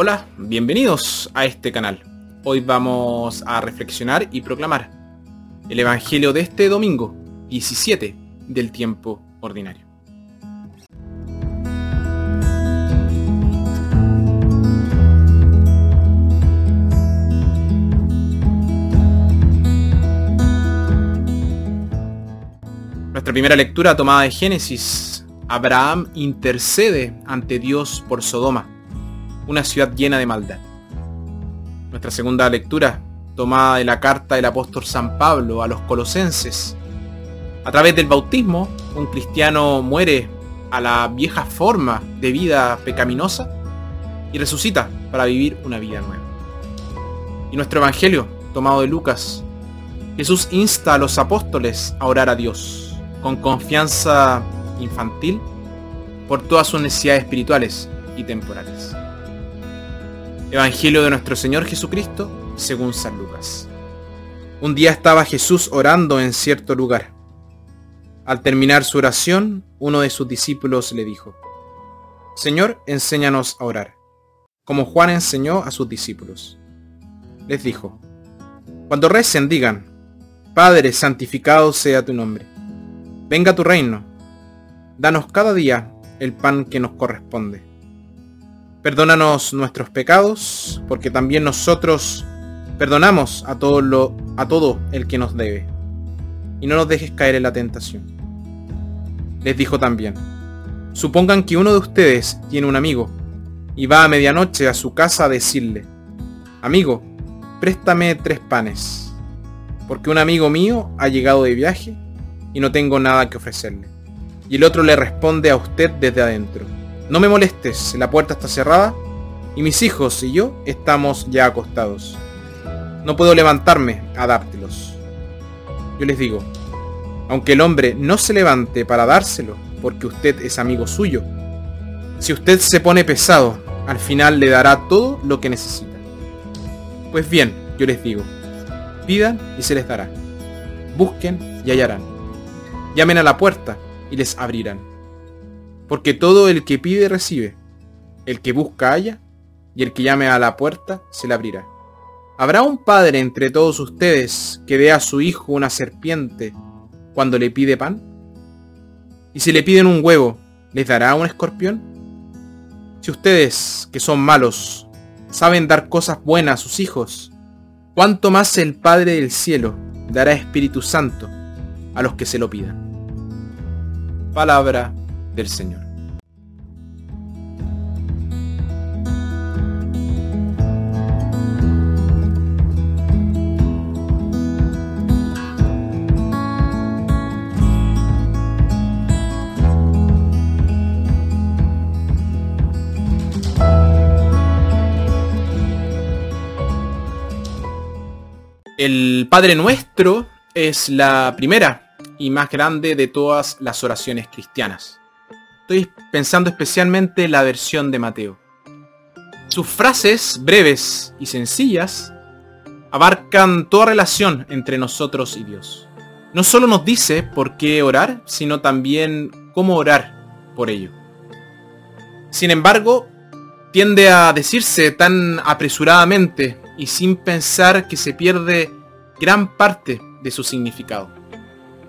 Hola, bienvenidos a este canal. Hoy vamos a reflexionar y proclamar el Evangelio de este domingo 17 del tiempo ordinario. Nuestra primera lectura tomada de Génesis. Abraham intercede ante Dios por Sodoma una ciudad llena de maldad. Nuestra segunda lectura, tomada de la carta del apóstol San Pablo a los colosenses. A través del bautismo, un cristiano muere a la vieja forma de vida pecaminosa y resucita para vivir una vida nueva. Y nuestro Evangelio, tomado de Lucas, Jesús insta a los apóstoles a orar a Dios con confianza infantil por todas sus necesidades espirituales y temporales. Evangelio de nuestro Señor Jesucristo según San Lucas. Un día estaba Jesús orando en cierto lugar. Al terminar su oración, uno de sus discípulos le dijo, Señor, enséñanos a orar, como Juan enseñó a sus discípulos. Les dijo, Cuando recen digan, Padre, santificado sea tu nombre, venga tu reino, danos cada día el pan que nos corresponde Perdónanos nuestros pecados, porque también nosotros perdonamos a todo, lo, a todo el que nos debe. Y no nos dejes caer en la tentación. Les dijo también, supongan que uno de ustedes tiene un amigo y va a medianoche a su casa a decirle, amigo, préstame tres panes, porque un amigo mío ha llegado de viaje y no tengo nada que ofrecerle. Y el otro le responde a usted desde adentro no me molestes, la puerta está cerrada y mis hijos y yo estamos ya acostados. No puedo levantarme a dártelos. Yo les digo, aunque el hombre no se levante para dárselo, porque usted es amigo suyo, si usted se pone pesado, al final le dará todo lo que necesita. Pues bien, yo les digo, pidan y se les dará. Busquen y hallarán. Llamen a la puerta y les abrirán. Porque todo el que pide recibe, el que busca halla, y el que llame a la puerta se le abrirá. ¿Habrá un padre entre todos ustedes que dé a su hijo una serpiente cuando le pide pan? ¿Y si le piden un huevo, les dará un escorpión? Si ustedes, que son malos, saben dar cosas buenas a sus hijos, ¿cuánto más el Padre del Cielo dará Espíritu Santo a los que se lo pidan? Palabra del Señor. El Padre Nuestro es la primera y más grande de todas las oraciones cristianas. Estoy pensando especialmente en la versión de Mateo. Sus frases breves y sencillas abarcan toda relación entre nosotros y Dios. No solo nos dice por qué orar, sino también cómo orar por ello. Sin embargo, tiende a decirse tan apresuradamente y sin pensar que se pierde gran parte de su significado.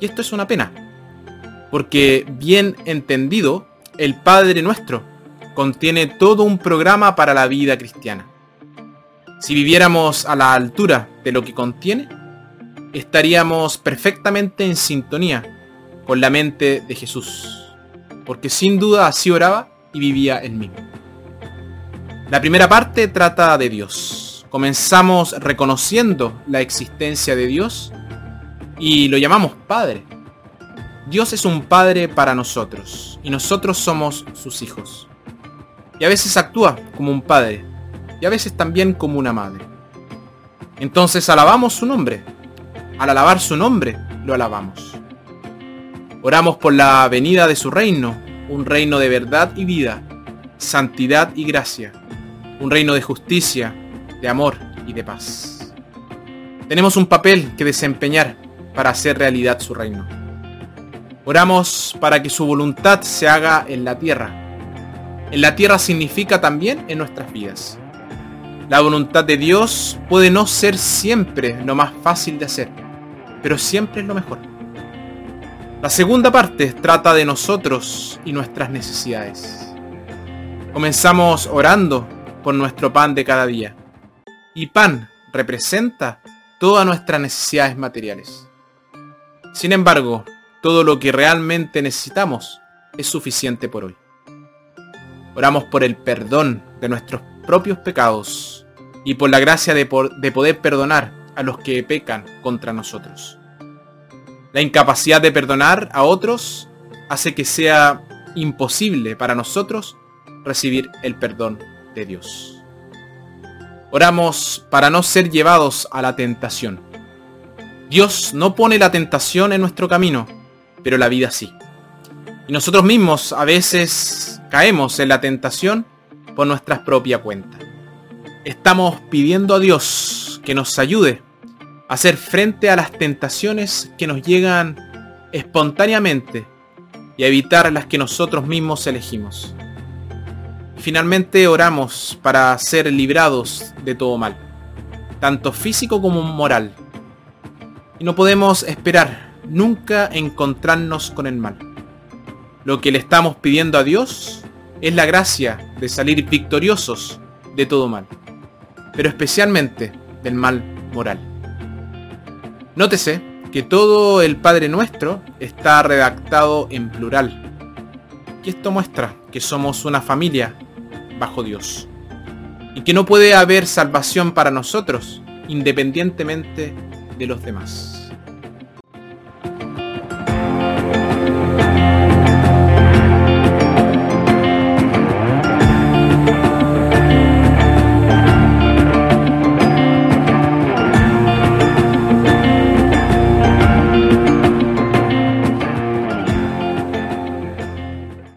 Y esto es una pena, porque bien entendido, el Padre Nuestro contiene todo un programa para la vida cristiana. Si viviéramos a la altura de lo que contiene, estaríamos perfectamente en sintonía con la mente de Jesús, porque sin duda así oraba y vivía él mismo. La primera parte trata de Dios. Comenzamos reconociendo la existencia de Dios y lo llamamos Padre. Dios es un Padre para nosotros y nosotros somos sus hijos. Y a veces actúa como un padre y a veces también como una madre. Entonces alabamos su nombre. Al alabar su nombre, lo alabamos. Oramos por la venida de su reino, un reino de verdad y vida, santidad y gracia, un reino de justicia, de amor y de paz. Tenemos un papel que desempeñar para hacer realidad su reino. Oramos para que su voluntad se haga en la tierra. En la tierra significa también en nuestras vidas. La voluntad de Dios puede no ser siempre lo más fácil de hacer, pero siempre es lo mejor. La segunda parte trata de nosotros y nuestras necesidades. Comenzamos orando por nuestro pan de cada día. Y pan representa todas nuestras necesidades materiales. Sin embargo, todo lo que realmente necesitamos es suficiente por hoy. Oramos por el perdón de nuestros propios pecados y por la gracia de, de poder perdonar a los que pecan contra nosotros. La incapacidad de perdonar a otros hace que sea imposible para nosotros recibir el perdón de Dios. Oramos para no ser llevados a la tentación. Dios no pone la tentación en nuestro camino, pero la vida sí. Y nosotros mismos a veces caemos en la tentación por nuestra propia cuenta. Estamos pidiendo a Dios que nos ayude a hacer frente a las tentaciones que nos llegan espontáneamente y a evitar las que nosotros mismos elegimos. Finalmente oramos para ser librados de todo mal, tanto físico como moral. Y no podemos esperar nunca encontrarnos con el mal. Lo que le estamos pidiendo a Dios es la gracia de salir victoriosos de todo mal, pero especialmente del mal moral. Nótese que todo el Padre Nuestro está redactado en plural. Y esto muestra que somos una familia bajo Dios. Y que no puede haber salvación para nosotros independientemente de los demás.